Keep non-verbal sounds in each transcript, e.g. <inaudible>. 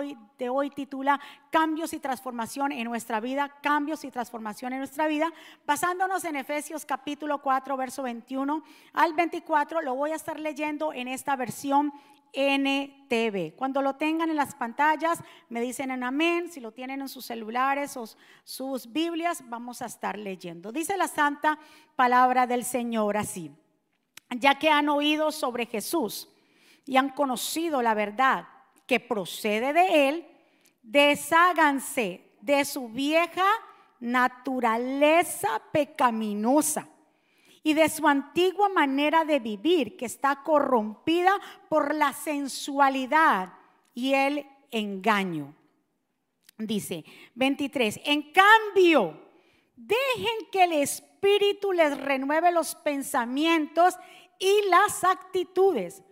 de hoy titula Cambios y transformación en nuestra vida, cambios y transformación en nuestra vida, basándonos en Efesios capítulo 4, verso 21 al 24. Lo voy a estar leyendo en esta versión NTV. Cuando lo tengan en las pantallas, me dicen en amén. Si lo tienen en sus celulares o sus Biblias, vamos a estar leyendo. Dice la santa palabra del Señor así. Ya que han oído sobre Jesús y han conocido la verdad que procede de él, desháganse de su vieja naturaleza pecaminosa y de su antigua manera de vivir que está corrompida por la sensualidad y el engaño. Dice 23, en cambio, dejen que el Espíritu les renueve los pensamientos y las actitudes.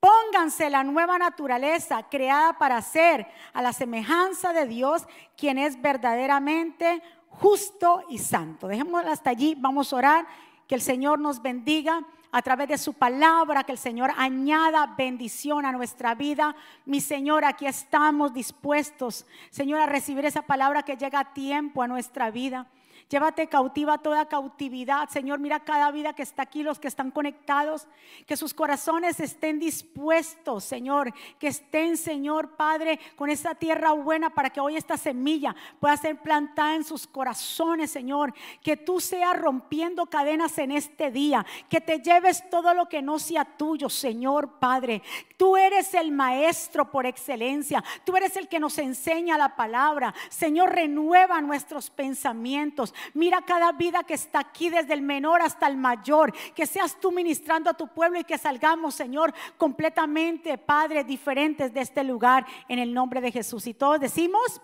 Pónganse la nueva naturaleza creada para ser a la semejanza de Dios, quien es verdaderamente justo y santo. Dejémoslo hasta allí, vamos a orar que el Señor nos bendiga a través de su palabra, que el Señor añada bendición a nuestra vida. Mi Señor, aquí estamos dispuestos, Señor, a recibir esa palabra que llega a tiempo a nuestra vida. Llévate cautiva toda cautividad. Señor, mira cada vida que está aquí, los que están conectados, que sus corazones estén dispuestos, Señor, que estén, Señor Padre, con esta tierra buena para que hoy esta semilla pueda ser plantada en sus corazones, Señor. Que tú seas rompiendo cadenas en este día, que te lleves todo lo que no sea tuyo, Señor Padre. Tú eres el maestro por excelencia. Tú eres el que nos enseña la palabra. Señor, renueva nuestros pensamientos. Mira cada vida que está aquí, desde el menor hasta el mayor. Que seas tú ministrando a tu pueblo y que salgamos, Señor, completamente, Padre, diferentes de este lugar en el nombre de Jesús. Y todos decimos,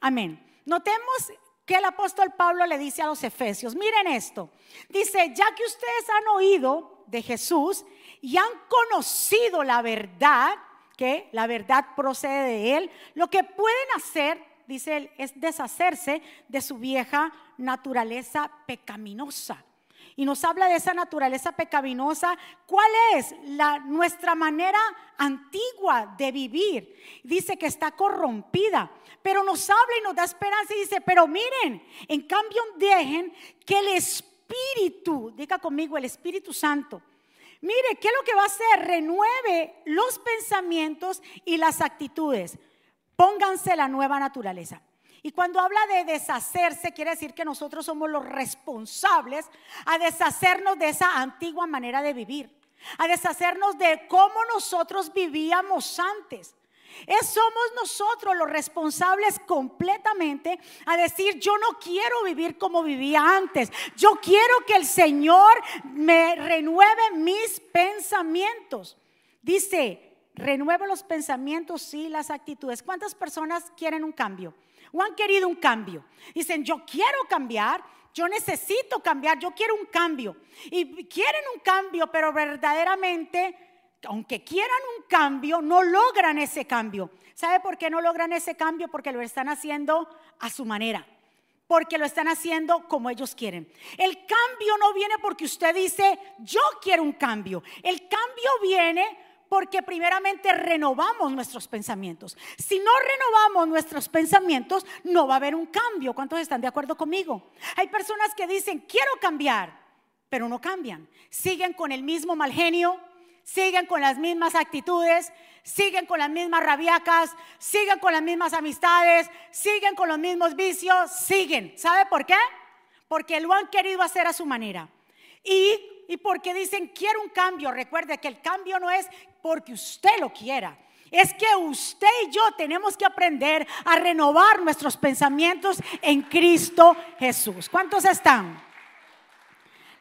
amén. Notemos que el apóstol Pablo le dice a los efesios, miren esto, dice, ya que ustedes han oído de Jesús y han conocido la verdad, que la verdad procede de él, lo que pueden hacer dice él, es deshacerse de su vieja naturaleza pecaminosa. Y nos habla de esa naturaleza pecaminosa. ¿Cuál es la, nuestra manera antigua de vivir? Dice que está corrompida, pero nos habla y nos da esperanza y dice, pero miren, en cambio dejen que el Espíritu, diga conmigo, el Espíritu Santo, mire, ¿qué es lo que va a hacer? Renueve los pensamientos y las actitudes. Pónganse la nueva naturaleza. Y cuando habla de deshacerse, quiere decir que nosotros somos los responsables a deshacernos de esa antigua manera de vivir, a deshacernos de cómo nosotros vivíamos antes. Es, somos nosotros los responsables completamente a decir, yo no quiero vivir como vivía antes. Yo quiero que el Señor me renueve mis pensamientos. Dice, renueva los pensamientos y las actitudes. ¿Cuántas personas quieren un cambio? ¿O han querido un cambio? Dicen, yo quiero cambiar, yo necesito cambiar, yo quiero un cambio. Y quieren un cambio, pero verdaderamente, aunque quieran un cambio, no logran ese cambio. ¿Sabe por qué no logran ese cambio? Porque lo están haciendo a su manera porque lo están haciendo como ellos quieren. El cambio no viene porque usted dice, yo quiero un cambio. El cambio viene porque primeramente renovamos nuestros pensamientos. Si no renovamos nuestros pensamientos, no va a haber un cambio. ¿Cuántos están de acuerdo conmigo? Hay personas que dicen, quiero cambiar, pero no cambian. Siguen con el mismo mal genio, siguen con las mismas actitudes, siguen con las mismas rabiacas, siguen con las mismas amistades, siguen con los mismos vicios, siguen. ¿Sabe por qué? Porque lo han querido hacer a su manera. Y y porque dicen quiero un cambio. Recuerde que el cambio no es porque usted lo quiera. Es que usted y yo tenemos que aprender a renovar nuestros pensamientos en Cristo Jesús. ¿Cuántos están?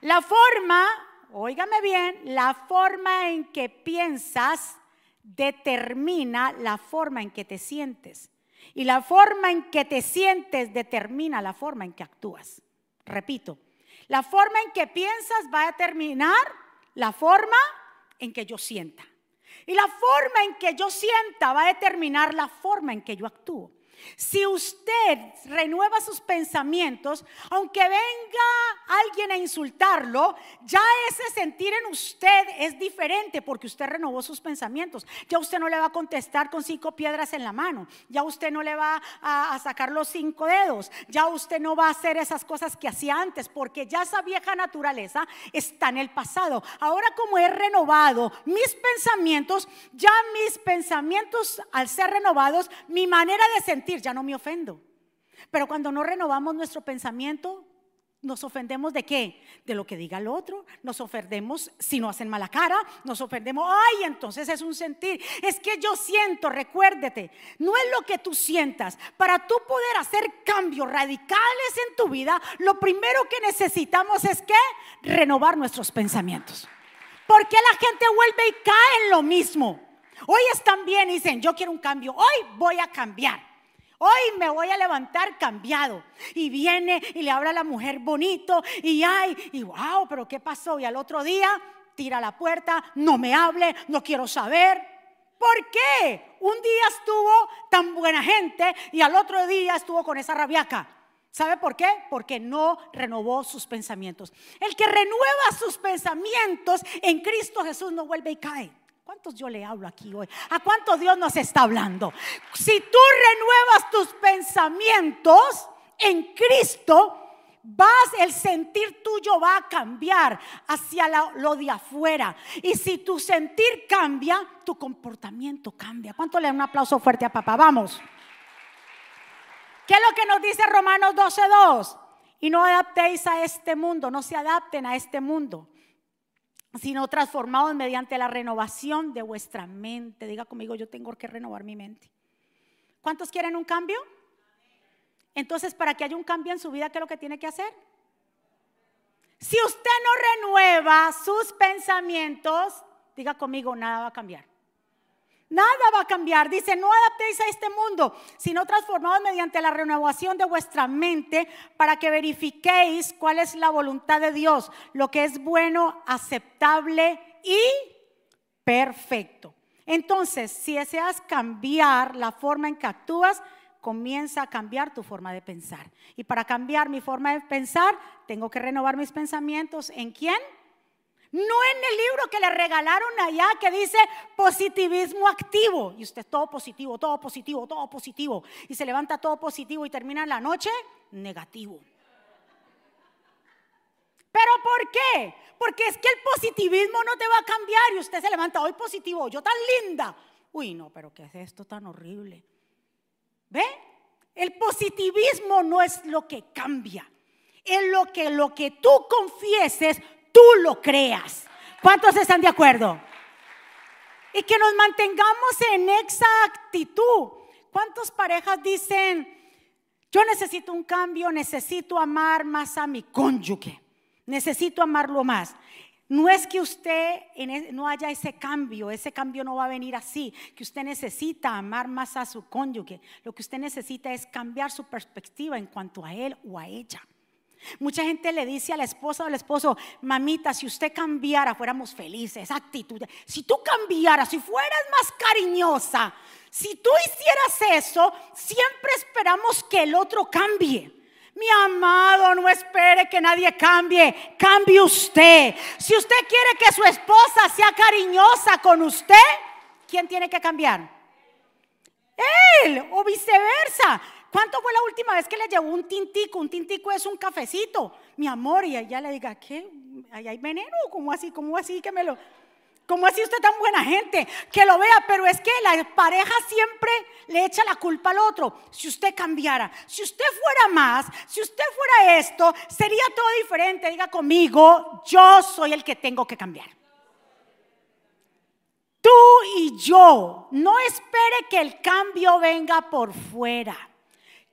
La forma, óigame bien, la forma en que piensas determina la forma en que te sientes. Y la forma en que te sientes determina la forma en que actúas. Repito, la forma en que piensas va a determinar la forma en que yo sienta. Y la forma en que yo sienta va a determinar la forma en que yo actúo. Si usted renueva sus pensamientos, aunque venga alguien a insultarlo, ya ese sentir en usted es diferente porque usted renovó sus pensamientos. Ya usted no le va a contestar con cinco piedras en la mano. Ya usted no le va a, sacar los cinco dedos. Ya usted no va a hacer esas cosas que hacía antes porque ya esa vieja naturaleza está en el pasado. Ahora como he renovado mis pensamientos, ya mis pensamientos al ser renovados, mi manera de sentir ya no me ofendo. Pero cuando no renovamos nuestro pensamiento, nos ofendemos de qué? De lo que diga el otro. Nos ofendemos si no hacen mala cara. Nos ofendemos, ay, entonces es un sentir. Es que yo siento, recuérdete, no es lo que tú sientas. Para tú poder hacer cambios radicales en tu vida, lo primero que necesitamos es que renovar nuestros pensamientos. Porque la gente vuelve y cae en lo mismo. Hoy están bien y dicen, yo quiero un cambio, hoy voy a cambiar. Hoy me voy a levantar cambiado. Y viene y le habla la mujer bonito y ay, y wow, pero ¿qué pasó? Y al otro día tira la puerta, no me hable, no quiero saber. ¿Por qué? Un día estuvo tan buena gente y al otro día estuvo con esa rabiaca. ¿Sabe por qué? Porque no renovó sus pensamientos. El que renueva sus pensamientos en Cristo Jesús no vuelve y cae. ¿Cuántos yo le hablo aquí hoy? ¿A cuánto Dios nos está hablando? Si tú renuevas tus pensamientos en Cristo, vas, el sentir tuyo va a cambiar hacia lo de afuera. Y si tu sentir cambia, tu comportamiento cambia. ¿Cuánto le da un aplauso fuerte a papá? Vamos. ¿Qué es lo que nos dice Romanos 12.2? Y no adaptéis a este mundo, no se adapten a este mundo sino transformados mediante la renovación de vuestra mente. Diga conmigo, yo tengo que renovar mi mente. ¿Cuántos quieren un cambio? Entonces, para que haya un cambio en su vida, ¿qué es lo que tiene que hacer? Si usted no renueva sus pensamientos, diga conmigo, nada va a cambiar. Nada va a cambiar. Dice, no adaptéis a este mundo, sino transformados mediante la renovación de vuestra mente para que verifiquéis cuál es la voluntad de Dios, lo que es bueno, aceptable y perfecto. Entonces, si deseas cambiar la forma en que actúas, comienza a cambiar tu forma de pensar. Y para cambiar mi forma de pensar, tengo que renovar mis pensamientos. ¿En quién? No en el libro que le regalaron allá que dice positivismo activo. Y usted es todo positivo, todo positivo, todo positivo. Y se levanta todo positivo y termina la noche negativo. ¿Pero por qué? Porque es que el positivismo no te va a cambiar y usted se levanta hoy positivo, yo tan linda. Uy, no, pero ¿qué es esto tan horrible? ¿Ve? El positivismo no es lo que cambia. Es lo que lo que tú confieses, tú lo creas. ¿Cuántos están de acuerdo? Y que nos mantengamos en esa actitud. ¿Cuántas parejas dicen, yo necesito un cambio, necesito amar más a mi cónyuge, necesito amarlo más? No es que usted e, no haya ese cambio, ese cambio no va a venir así, que usted necesita amar más a su cónyuge. Lo que usted necesita es cambiar su perspectiva en cuanto a él o a ella. Mucha gente le dice a la esposa o al esposo, mamita, si usted cambiara, fuéramos felices, actitud. Si tú cambiaras, si fueras más cariñosa, si tú hicieras eso, siempre esperamos que el otro cambie. Mi amado, no espere que nadie cambie, cambie usted. Si usted quiere que su esposa sea cariñosa con usted, ¿quién tiene que cambiar? Él o viceversa. ¿Cuánto fue la última vez que le llevó un tintico? Un tintico es un cafecito, mi amor, y ella le diga, ¿qué? ¿Ahí hay veneno? ¿Cómo así? ¿Cómo así que me lo... ¿Cómo así usted tan buena gente? Que lo vea, pero es que la pareja siempre le echa la culpa al otro. Si usted cambiara, si usted fuera más, si usted fuera esto, sería todo diferente. Diga conmigo, yo soy el que tengo que cambiar. Tú y yo, no espere que el cambio venga por fuera.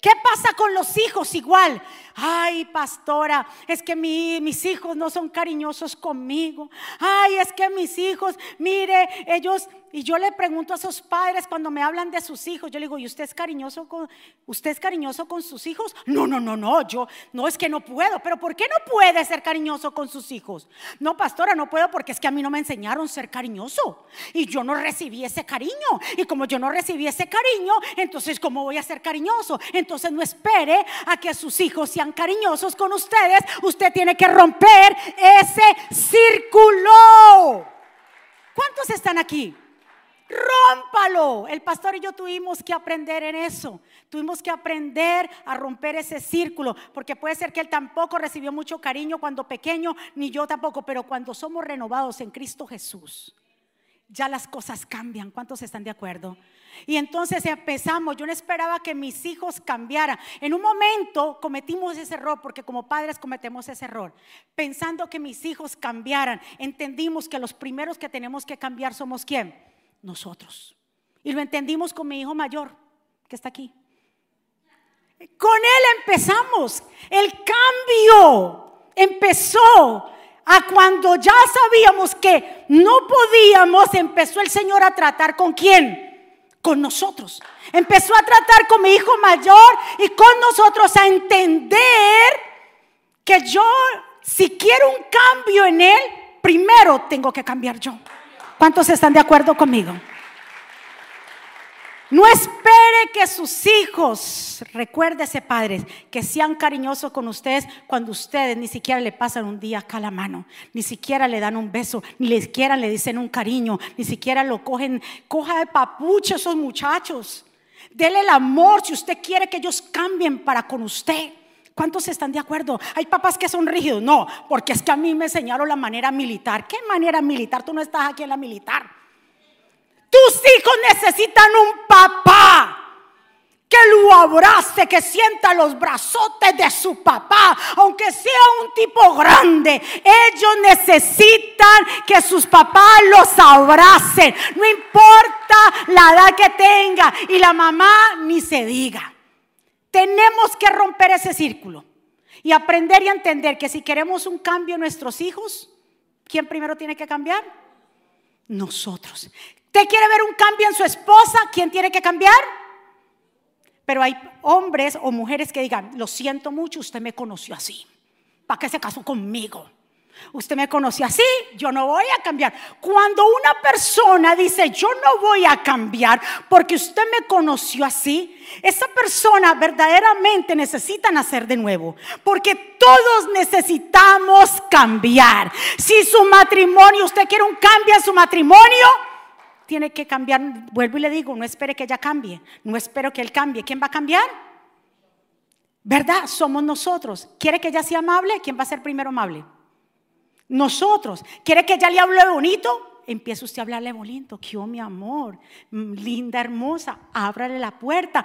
¿Qué pasa con los hijos igual? Ay, pastora, es que mis hijos no son cariñosos conmigo. Ay, es que mis hijos, mire, ellos y yo le pregunto a esos padres cuando me hablan de sus hijos, yo le digo, ¿y usted es cariñoso con usted es cariñoso con sus hijos? No, no, no, no, yo no es que no puedo, pero ¿por qué no puede ser cariñoso con sus hijos? No, pastora, no puedo porque es que a mí no me enseñaron ser cariñoso y yo no recibí ese cariño. Y como yo no recibí ese cariño, entonces ¿cómo voy a ser cariñoso? Entonces no espere a que sus hijos sean cariñosos con ustedes, usted tiene que romper ese círculo. ¿Cuántos están aquí? Rómpalo. El pastor y yo tuvimos que aprender en eso. Tuvimos que aprender a romper ese círculo, porque puede ser que él tampoco recibió mucho cariño cuando pequeño, ni yo tampoco, pero cuando somos renovados en Cristo Jesús, ya las cosas cambian. ¿Cuántos están de acuerdo? Y entonces empezamos, yo no esperaba que mis hijos cambiaran. En un momento cometimos ese error, porque como padres cometemos ese error, pensando que mis hijos cambiaran. Entendimos que los primeros que tenemos que cambiar somos quién? Nosotros. Y lo entendimos con mi hijo mayor, que está aquí. Con él empezamos. El cambio empezó a cuando ya sabíamos que no podíamos, empezó el Señor a tratar con quién? Con nosotros. Empezó a tratar con mi hijo mayor y con nosotros a entender que yo, si quiero un cambio en él, primero tengo que cambiar yo. ¿Cuántos están de acuerdo conmigo? No espere que sus hijos, recuérdese padres, que sean cariñosos con ustedes cuando ustedes ni siquiera le pasan un día acá la mano, ni siquiera le dan un beso, ni siquiera le dicen un cariño, ni siquiera lo cogen, coja de papuche esos muchachos. Dele el amor si usted quiere que ellos cambien para con usted. ¿Cuántos están de acuerdo? Hay papás que son rígidos. No, porque es que a mí me enseñaron la manera militar. ¿Qué manera militar? Tú no estás aquí en la militar. Tus hijos necesitan un papá que lo abrace, que sienta los brazotes de su papá, aunque sea un tipo grande. Ellos necesitan que sus papás los abracen, no importa la edad que tenga, y la mamá ni se diga. Tenemos que romper ese círculo y aprender y entender que si queremos un cambio en nuestros hijos, ¿quién primero tiene que cambiar? Nosotros. ¿Usted quiere ver un cambio en su esposa? ¿Quién tiene que cambiar? Pero hay hombres o mujeres que digan, lo siento mucho, usted me conoció así. ¿Para qué se casó conmigo? Usted me conoció así, yo no voy a cambiar. Cuando una persona dice, yo no voy a cambiar porque usted me conoció así, esa persona verdaderamente necesita nacer de nuevo. Porque todos necesitamos cambiar. Si su matrimonio, usted quiere un cambio en su matrimonio, tiene que cambiar. Vuelvo y le digo, no espere que ella cambie. No espero que él cambie. ¿Quién va a cambiar? ¿Verdad? Somos nosotros. ¿Quiere que ella sea amable? ¿Quién va a ser primero amable? Nosotros, ¿quiere que ella le hable bonito? Empieza usted a hablarle bonito. ¿Qué mi amor? Mm, linda, hermosa. Ábrale la puerta.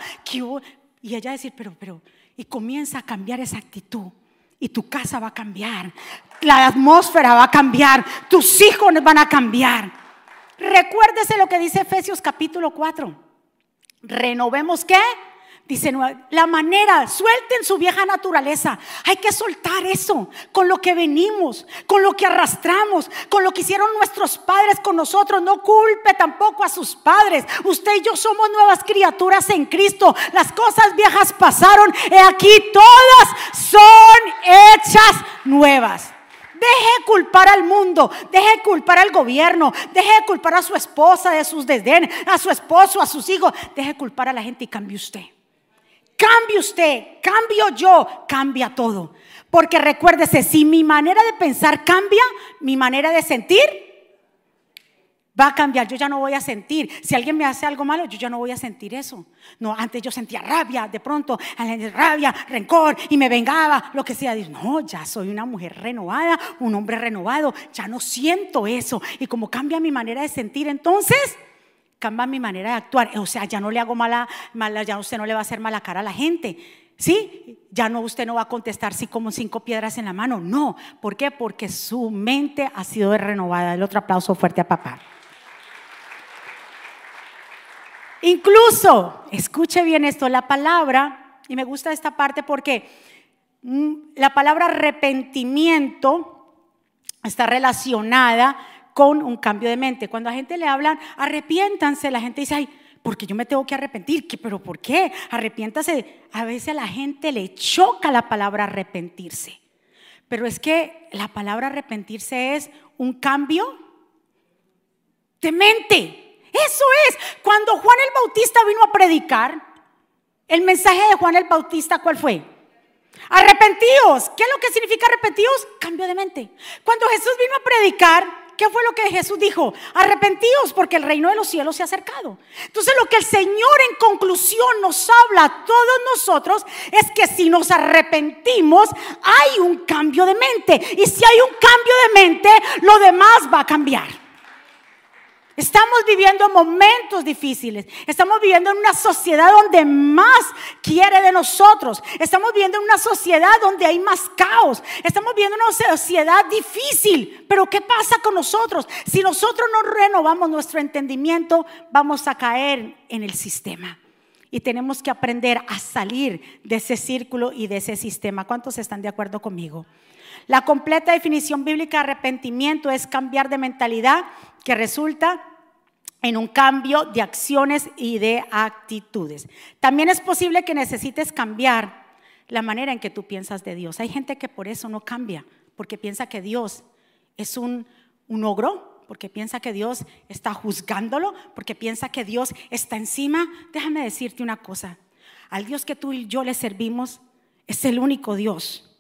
Y ella decir, pero, pero, y comienza a cambiar esa actitud. Y tu casa va a cambiar. La atmósfera va a cambiar. Tus hijos van a cambiar. Recuérdese lo que dice Efesios capítulo 4. Renovemos qué? Dice, la manera, suelten su vieja naturaleza. Hay que soltar eso con lo que venimos, con lo que arrastramos, con lo que hicieron nuestros padres con nosotros. No culpe tampoco a sus padres. Usted y yo somos nuevas criaturas en Cristo. Las cosas viejas pasaron y aquí todas son hechas nuevas. Deje culpar al mundo, deje culpar al gobierno, deje culpar a su esposa de sus desdenes, a su esposo, a sus hijos. Deje culpar a la gente y cambie usted. Cambie usted, cambio yo, cambia todo. Porque recuérdese, si mi manera de pensar cambia, mi manera de sentir va a cambiar. Yo ya no voy a sentir. Si alguien me hace algo malo, yo ya no voy a sentir eso. No, antes yo sentía rabia, de pronto, rabia, rencor y me vengaba, lo que sea. No, ya soy una mujer renovada, un hombre renovado. Ya no siento eso. Y como cambia mi manera de sentir, entonces cambia mi manera de actuar. O sea, ya no le hago mala, mala, ya usted no le va a hacer mala cara a la gente. ¿Sí? Ya no, usted no va a contestar sí como cinco piedras en la mano. No. ¿Por qué? Porque su mente ha sido renovada. El otro aplauso fuerte a papá. Incluso, escuche bien esto, la palabra, y me gusta esta parte porque mm, la palabra arrepentimiento está relacionada con un cambio de mente. Cuando a gente le hablan, arrepiéntanse, la gente dice, ay, porque yo me tengo que arrepentir. ¿Pero por qué? Arrepiéntase. A veces a la gente le choca la palabra arrepentirse. Pero es que la palabra arrepentirse es un cambio de mente. Eso es. Cuando Juan el Bautista vino a predicar, el mensaje de Juan el Bautista, ¿cuál fue? Arrepentíos. ¿Qué es lo que significa arrepentíos? Cambio de mente. Cuando Jesús vino a predicar, ¿Qué fue lo que Jesús dijo? Arrepentíos porque el reino de los cielos se ha acercado. Entonces lo que el Señor en conclusión nos habla a todos nosotros es que si nos arrepentimos hay un cambio de mente. Y si hay un cambio de mente, lo demás va a cambiar. Estamos viviendo momentos difíciles. Estamos viviendo en una sociedad donde más quiere de nosotros. Estamos viviendo en una sociedad donde hay más caos. Estamos viviendo en una sociedad difícil. Pero ¿qué pasa con nosotros? Si nosotros no renovamos nuestro entendimiento, vamos a caer en el sistema. Y tenemos que aprender a salir de ese círculo y de ese sistema. ¿Cuántos están de acuerdo conmigo? La completa definición bíblica de arrepentimiento es cambiar de mentalidad que resulta en un cambio de acciones y de actitudes. También es posible que necesites cambiar la manera en que tú piensas de Dios. Hay gente que por eso no cambia, porque piensa que Dios es un, un ogro, porque piensa que Dios está juzgándolo, porque piensa que Dios está encima. Déjame decirte una cosa, al Dios que tú y yo le servimos es el único Dios.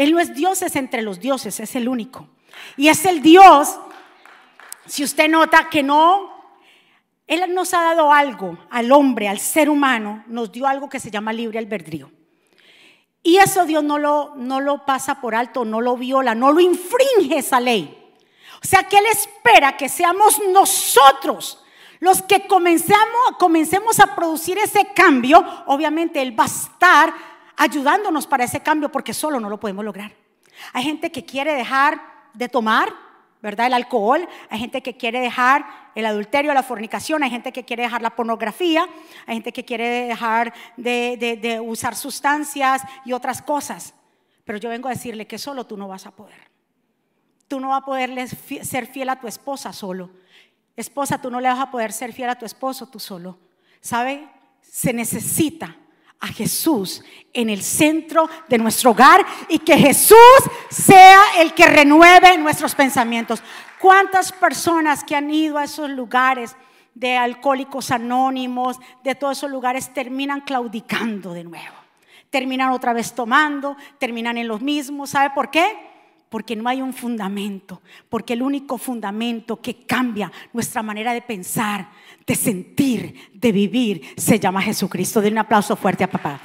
Él no es Dios, es entre los dioses, es el único. Y es el Dios, si usted nota que no, Él nos ha dado algo al hombre, al ser humano, nos dio algo que se llama libre albedrío. Y eso Dios no lo, no lo pasa por alto, no lo viola, no lo infringe esa ley. O sea que Él espera que seamos nosotros los que comencemos, comencemos a producir ese cambio. Obviamente Él va a estar ayudándonos para ese cambio porque solo no lo podemos lograr. Hay gente que quiere dejar de tomar, ¿verdad? El alcohol, hay gente que quiere dejar el adulterio, la fornicación, hay gente que quiere dejar la pornografía, hay gente que quiere dejar de, de usar sustancias y otras cosas. Pero yo vengo a decirle que solo tú no vas a poder. Tú no vas a poder ser fiel a tu esposa solo. Esposa, tú no le vas a poder ser fiel a tu esposo tú solo. ¿Sabe? Se necesita a Jesús en el centro de nuestro hogar y que Jesús sea el que renueve nuestros pensamientos. ¿Cuántas personas que han ido a esos lugares de alcohólicos anónimos, de todos esos lugares, terminan claudicando de nuevo? Terminan otra vez tomando, terminan en los mismos. ¿Sabe por qué? porque no hay un fundamento, porque el único fundamento que cambia nuestra manera de pensar, de sentir, de vivir, se llama Jesucristo. Den un aplauso fuerte a papá.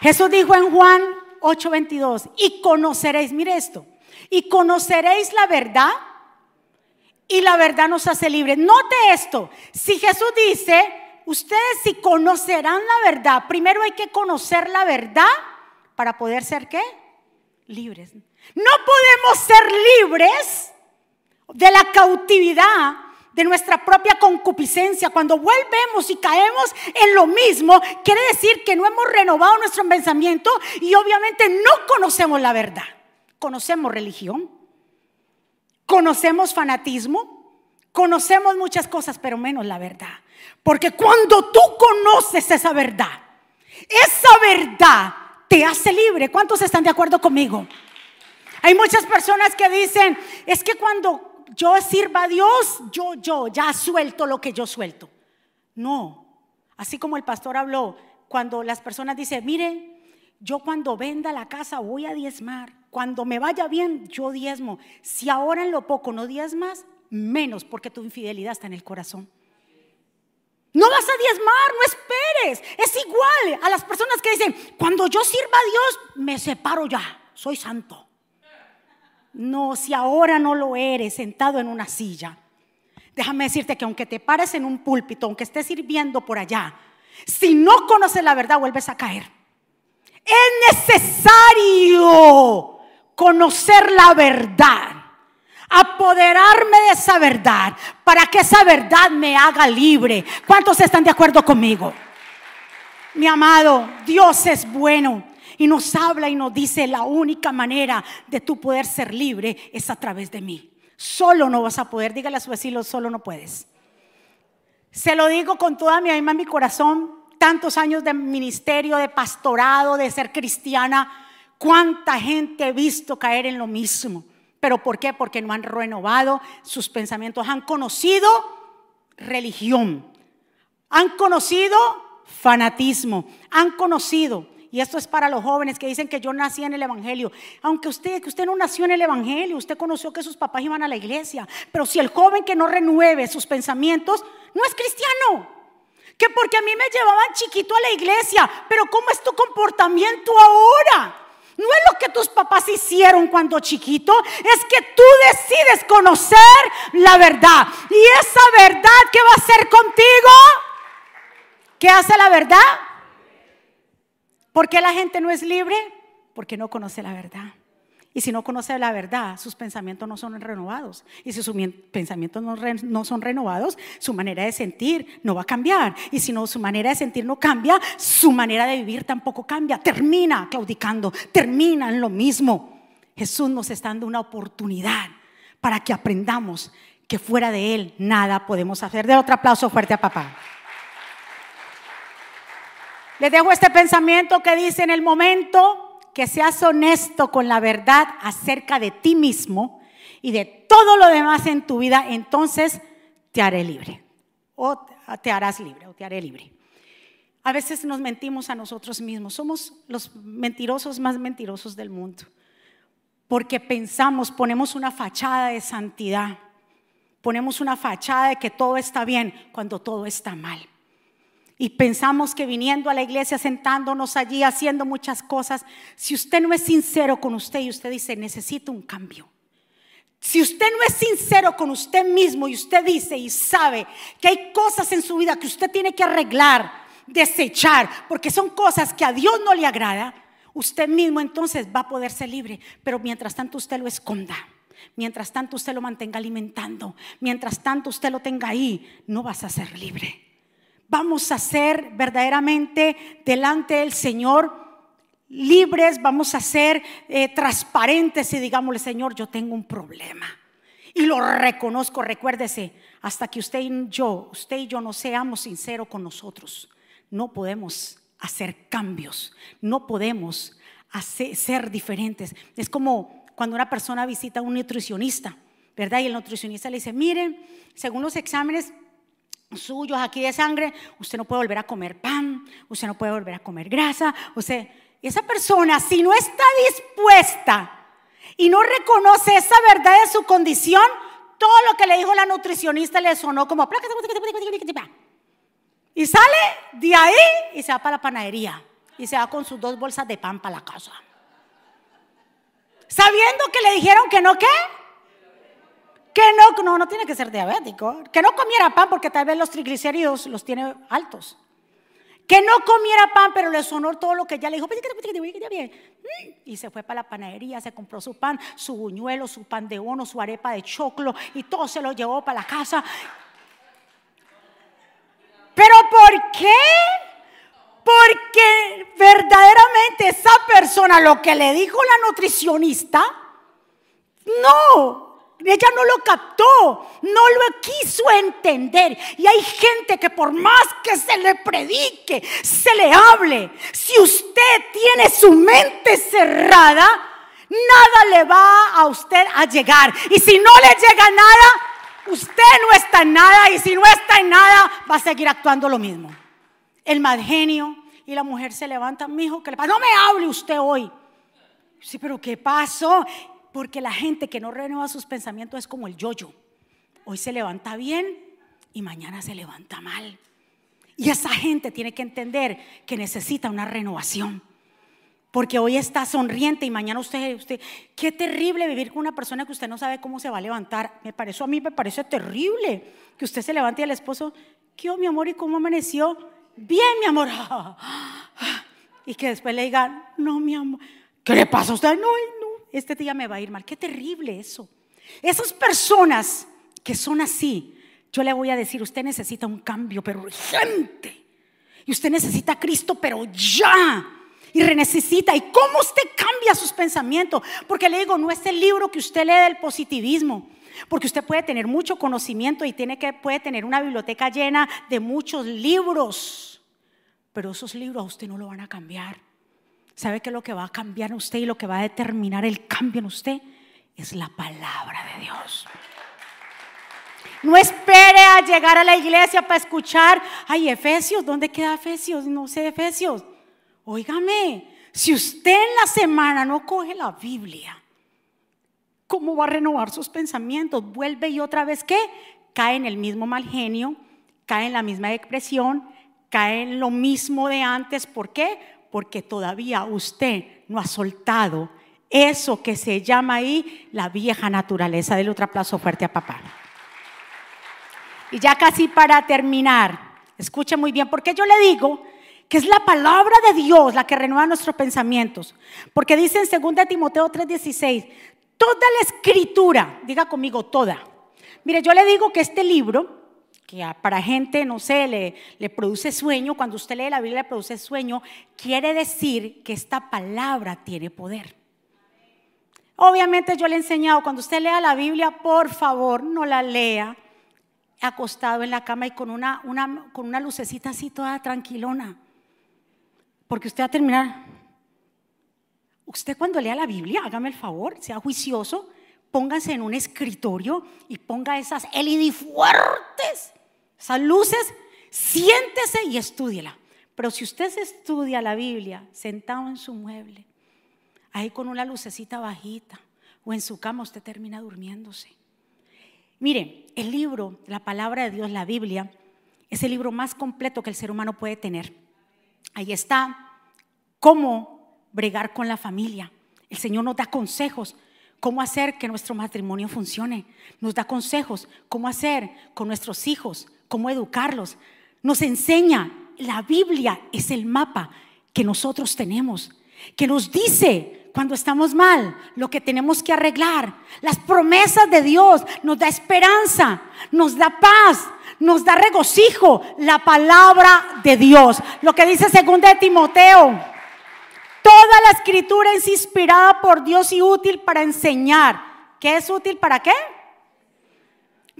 Jesús dijo en Juan 8:22, y conoceréis, mire esto, y conoceréis la verdad, y la verdad nos hace libres. Note esto, si Jesús dice, ustedes si conocerán la verdad, primero hay que conocer la verdad para poder ser qué? Libres. No podemos ser libres de la cautividad de nuestra propia concupiscencia. Cuando volvemos y caemos en lo mismo, quiere decir que no hemos renovado nuestro pensamiento y obviamente no conocemos la verdad. Conocemos religión, conocemos fanatismo, conocemos muchas cosas, pero menos la verdad. Porque cuando tú conoces esa verdad, esa verdad te hace libre. ¿Cuántos están de acuerdo conmigo? Hay muchas personas que dicen, es que cuando yo sirva a Dios, yo, yo, ya suelto lo que yo suelto. No, así como el pastor habló, cuando las personas dicen, mire, yo cuando venda la casa voy a diezmar, cuando me vaya bien, yo diezmo. Si ahora en lo poco no diezmas, menos porque tu infidelidad está en el corazón. No vas a diezmar, no esperes. Es igual a las personas que dicen, cuando yo sirva a Dios, me separo ya, soy santo. No, si ahora no lo eres sentado en una silla, déjame decirte que aunque te pares en un púlpito, aunque estés sirviendo por allá, si no conoces la verdad, vuelves a caer. Es necesario conocer la verdad apoderarme de esa verdad para que esa verdad me haga libre. ¿Cuántos están de acuerdo conmigo? Mi amado, Dios es bueno Y nos habla y nos dice, la única manera de tú poder ser libre es a través de mí. Solo no vas a poder, dígale a su vecino, solo no puedes. Se lo digo con toda mi alma en mi corazón, tantos años de ministerio, de pastorado, de ser cristiana, cuánta gente he visto caer en lo mismo. ¿Pero por qué? Porque no han renovado sus pensamientos, han conocido religión, han conocido fanatismo, han conocido y esto es para los jóvenes que dicen que yo nací en el Evangelio. Aunque usted, que usted no nació en el Evangelio, usted conoció que sus papás iban a la iglesia. Pero si el joven que no renueve sus pensamientos, no es cristiano. Que porque a mí me llevaban chiquito a la iglesia, pero ¿cómo es tu comportamiento ahora? No es lo que tus papás hicieron cuando chiquito, es que tú decides conocer la verdad. Y esa verdad, ¿qué va a hacer contigo? ¿Qué hace la verdad? ¿Por qué la gente no es libre? Porque no conoce la verdad. Y si no conoce la verdad, sus pensamientos no son renovados. Y si sus pensamientos no, son renovados, su manera de sentir no va a cambiar. Y si no, su manera de sentir no cambia, su manera de vivir tampoco cambia. Termina claudicando, termina en lo mismo. Jesús nos está dando una oportunidad para que aprendamos que fuera de Él nada podemos hacer. De otro aplauso fuerte a papá. Les dejo este pensamiento que dice en el momento que seas honesto con la verdad acerca de ti mismo y de todo lo demás en tu vida, entonces te haré libre. O te harás libre, o te haré libre. A veces nos mentimos a nosotros mismos. Somos los mentirosos más mentirosos del mundo. Porque pensamos, ponemos una fachada de santidad. Ponemos una fachada de que todo está bien cuando todo está mal. Y pensamos que viniendo a la iglesia, sentándonos allí, haciendo muchas cosas, si usted no es sincero con usted y usted dice, necesito un cambio. Si usted no es sincero con usted mismo y usted dice y sabe que hay cosas en su vida que usted tiene que arreglar, desechar, porque son cosas que a Dios no le agrada, usted mismo entonces va a poder ser libre. Pero mientras tanto usted lo esconda. Mientras tanto usted lo mantenga alimentando, mientras tanto usted lo tenga ahí, no vas a ser libre vamos a ser verdaderamente delante del Señor libres, vamos a ser eh, transparentes y digámosle, Señor, yo tengo un problema. Y lo reconozco, recuérdese, hasta que usted y yo, usted y yo no seamos sinceros con nosotros, no podemos hacer cambios, no podemos ser diferentes. Es como cuando una persona visita a un nutricionista, ¿verdad? Y el nutricionista le dice, miren, según los exámenes, suyos aquí de sangre, usted no puede volver a comer pan, usted no puede volver a comer grasa, usted, esa persona si no está dispuesta y no reconoce esa verdad de su condición, todo lo que le dijo la nutricionista le sonó como y sale de ahí y se va para la panadería y se va con sus dos bolsas de pan para la casa. Sabiendo que le dijeron que no, ¿qué? Que no, no, no tiene que ser diabético, que no comiera pan porque tal vez los triglicéridos los tiene altos. Que no comiera pan, pero le sonó todo lo que ya le dijo. Y se fue para la panadería, se compró su pan, su buñuelo, su pan de bono, su arepa de choclo y todo se lo llevó para la casa. ¿Pero por qué? Porque verdaderamente esa persona, lo que le dijo la nutricionista, no, ella no lo captó, no lo quiso entender. Y hay gente que por más que se le predique, se le hable, si usted tiene su mente cerrada, nada le va a usted a llegar. Y si no le llega nada, usted no está en nada. Y si no está en nada, va a seguir actuando lo mismo. El mal genio y la mujer se levanta, mi hijo, que le pasa? No me hable usted hoy. Sí, pero ¿qué pasó? Porque la gente que no renueva sus pensamientos es como el yoyo. Hoy se levanta bien y mañana se levanta mal. Y esa gente tiene que entender que necesita una renovación. Porque hoy está sonriente y mañana usted, usted, qué terrible vivir con una persona que usted no sabe cómo se va a levantar. Me parece, a mí me parece terrible que usted se levante y el esposo, ¿qué mi amor? ¿Y cómo amaneció? Bien, mi amor. <laughs> Y que después le diga, no, mi amor, ¿qué le pasa a usted? No, este día me va a ir mal. Qué terrible eso. Esas personas que son así, yo le voy a decir, usted necesita un cambio, pero urgente. Y usted necesita a Cristo, pero ya. y renecesita. ¿Y cómo usted cambia sus pensamientos? Porque le digo, no es el libro que usted lee del positivismo. Porque usted puede tener mucho conocimiento y tiene que, puede tener una biblioteca llena de muchos libros. Pero esos libros a usted no lo van a cambiar. ¿Sabe qué es lo que va a cambiar en usted y lo que va a determinar el cambio en usted? Es la palabra de Dios. No espere a llegar a la iglesia para escuchar, ay, Efesios, ¿dónde queda Efesios? No sé, Efesios. Óigame, si usted en la semana no coge la Biblia, ¿cómo va a renovar sus pensamientos? Vuelve y otra vez, ¿qué? Cae en el mismo mal genio, cae en la misma depresión, cae en lo mismo de antes. ¿Por qué? Porque todavía usted no ha soltado eso que se llama ahí la vieja naturaleza. Dele otro aplauso fuerte a papá. Y ya casi para terminar, escuche muy bien, porque yo le digo que es la palabra de Dios la que renueva nuestros pensamientos. Porque dice en 2 Timoteo 3:16, toda la escritura, diga conmigo toda. Mire, yo le digo que este libro, que para gente, no sé, le, produce sueño, cuando usted lee la Biblia le produce sueño, quiere decir que esta palabra tiene poder. Obviamente yo le he enseñado, cuando usted lea la Biblia, por favor, no la lea acostado en la cama y con una, con una lucecita así toda tranquilona. Porque usted va a terminar. Usted cuando lea la Biblia, hágame el favor, sea juicioso, póngase en un escritorio y ponga esas LED fuertes, esas luces, siéntese y estúdiela. Pero si usted se estudia la Biblia sentado en su mueble, ahí con una lucecita bajita, o en su cama, usted termina durmiéndose. Mire, el libro, la palabra de Dios, la Biblia, es el libro más completo que el ser humano puede tener. Ahí está cómo bregar con la familia. El Señor nos da consejos cómo hacer que nuestro matrimonio funcione. Nos da consejos cómo hacer con nuestros hijos, cómo educarlos. Nos enseña, la Biblia es el mapa que nosotros tenemos, que nos dice cuando estamos mal, lo que tenemos que arreglar. Las promesas de Dios nos da esperanza, nos da paz, nos da regocijo. La palabra de Dios. Lo que dice segunda de Timoteo. Toda la escritura es inspirada por Dios y útil para enseñar. ¿Qué es útil para qué?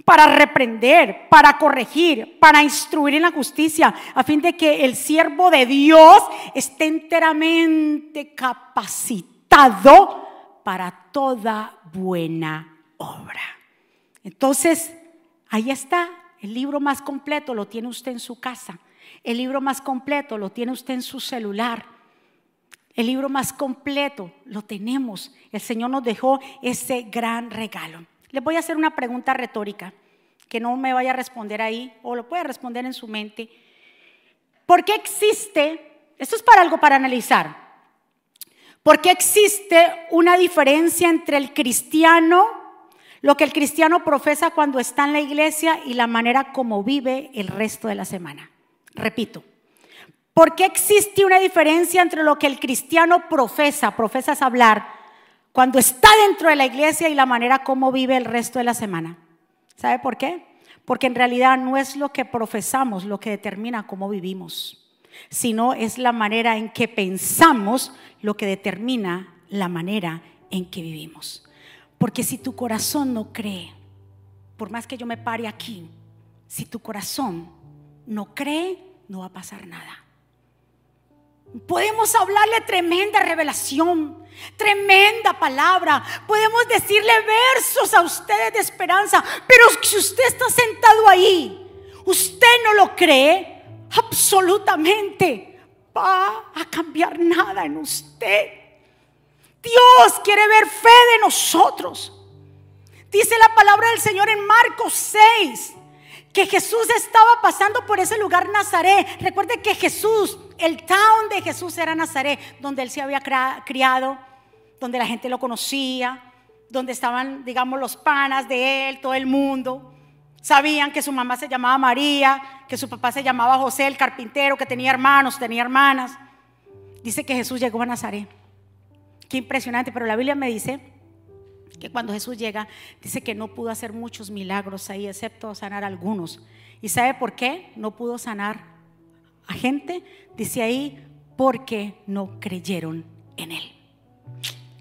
Para reprender, para corregir, para instruir en la justicia, a fin de que el siervo de Dios esté enteramente capacitado para toda buena obra. Entonces, ahí está, el libro más completo lo tiene usted en su casa, el libro más completo lo tiene usted en su celular, el libro más completo lo tenemos. El Señor nos dejó ese gran regalo. Les voy a hacer una pregunta retórica que no me vaya a responder ahí o lo puede responder en su mente. ¿Por qué existe? Esto es para algo para analizar. ¿Por qué existe una diferencia entre el cristiano, lo que el cristiano profesa cuando está en la iglesia y la manera como vive el resto de la semana? Repito, ¿por qué existe una diferencia entre lo que el cristiano profesa, profesa es hablar, cuando está dentro de la iglesia y la manera como vive el resto de la semana? ¿Sabe por qué? Porque en realidad no es lo que profesamos lo que determina cómo vivimos sino es la manera en que pensamos lo que determina la manera en que vivimos. Porque si tu corazón no cree, por más que yo me pare aquí, si tu corazón no cree, no va a pasar nada. Podemos hablarle tremenda revelación, tremenda palabra. Podemos decirle versos a ustedes de esperanza. Pero si usted está sentado ahí, usted no lo cree, absolutamente va a cambiar nada en usted. Dios quiere ver fe de nosotros. Dice la palabra del Señor en Marcos 6 que Jesús estaba pasando por ese lugar Nazaret. Recuerde que Jesús, el town de Jesús era Nazaret, donde él se había criado, donde la gente lo conocía, donde estaban, digamos, los panas de él, todo el mundo. Sabían que su mamá se llamaba María, que su papá se llamaba José el carpintero, que tenía hermanos, tenía hermanas. Dice que Jesús llegó a Nazaret. Qué impresionante, pero la Biblia me dice que cuando Jesús llega, dice que no pudo hacer muchos milagros ahí, excepto sanar algunos. ¿Y sabe por qué no pudo sanar a gente? Dice ahí, porque no creyeron en él.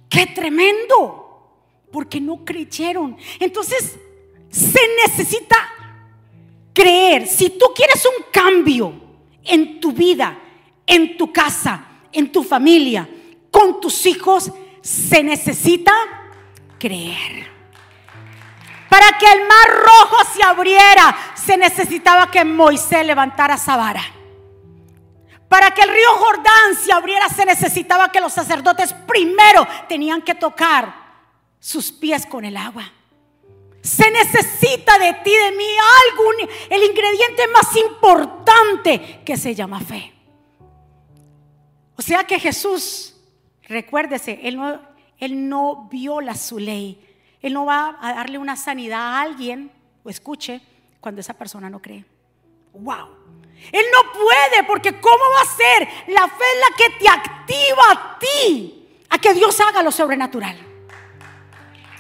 ¡Qué tremendo! Porque no creyeron. Entonces, se necesita creer. Si tú quieres un cambio en tu vida, en tu casa, en tu familia, con tus hijos, se necesita creer. Para que el mar rojo se abriera, se necesitaba que Moisés levantara esa vara. Para que el río Jordán se abriera, se necesitaba que los sacerdotes primero tenían que tocar sus pies con el agua. Se necesita de ti, de mí, algún, el ingrediente más importante que se llama fe. O sea que Jesús, recuérdese, él no, él no viola su ley. Él no va a darle una sanidad a alguien, o escuche, cuando esa persona no cree. ¡Wow! Él no puede, porque ¿cómo va a ser? La fe la que te activa a ti, a que Dios haga lo sobrenatural.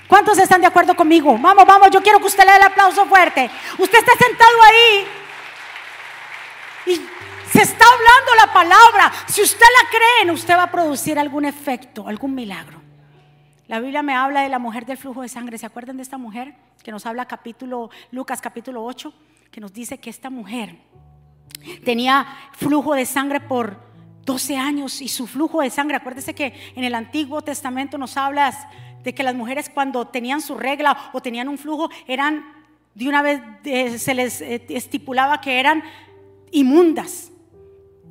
¿Cuántos están de acuerdo conmigo? Vamos, vamos, yo quiero que usted le dé el aplauso fuerte. Usted está sentado ahí y se está hablando la palabra. Si usted la cree, usted va a producir algún efecto, algún milagro. La Biblia me habla de la mujer del flujo de sangre. ¿Se acuerdan de esta mujer? Que nos habla capítulo, Lucas capítulo 8, que nos dice que esta mujer tenía flujo de sangre por 12 años y su flujo de sangre, acuérdese que en el Antiguo Testamento nos hablas de que las mujeres cuando tenían su regla o tenían un flujo eran, de una vez eh, se les eh, estipulaba que eran inmundas.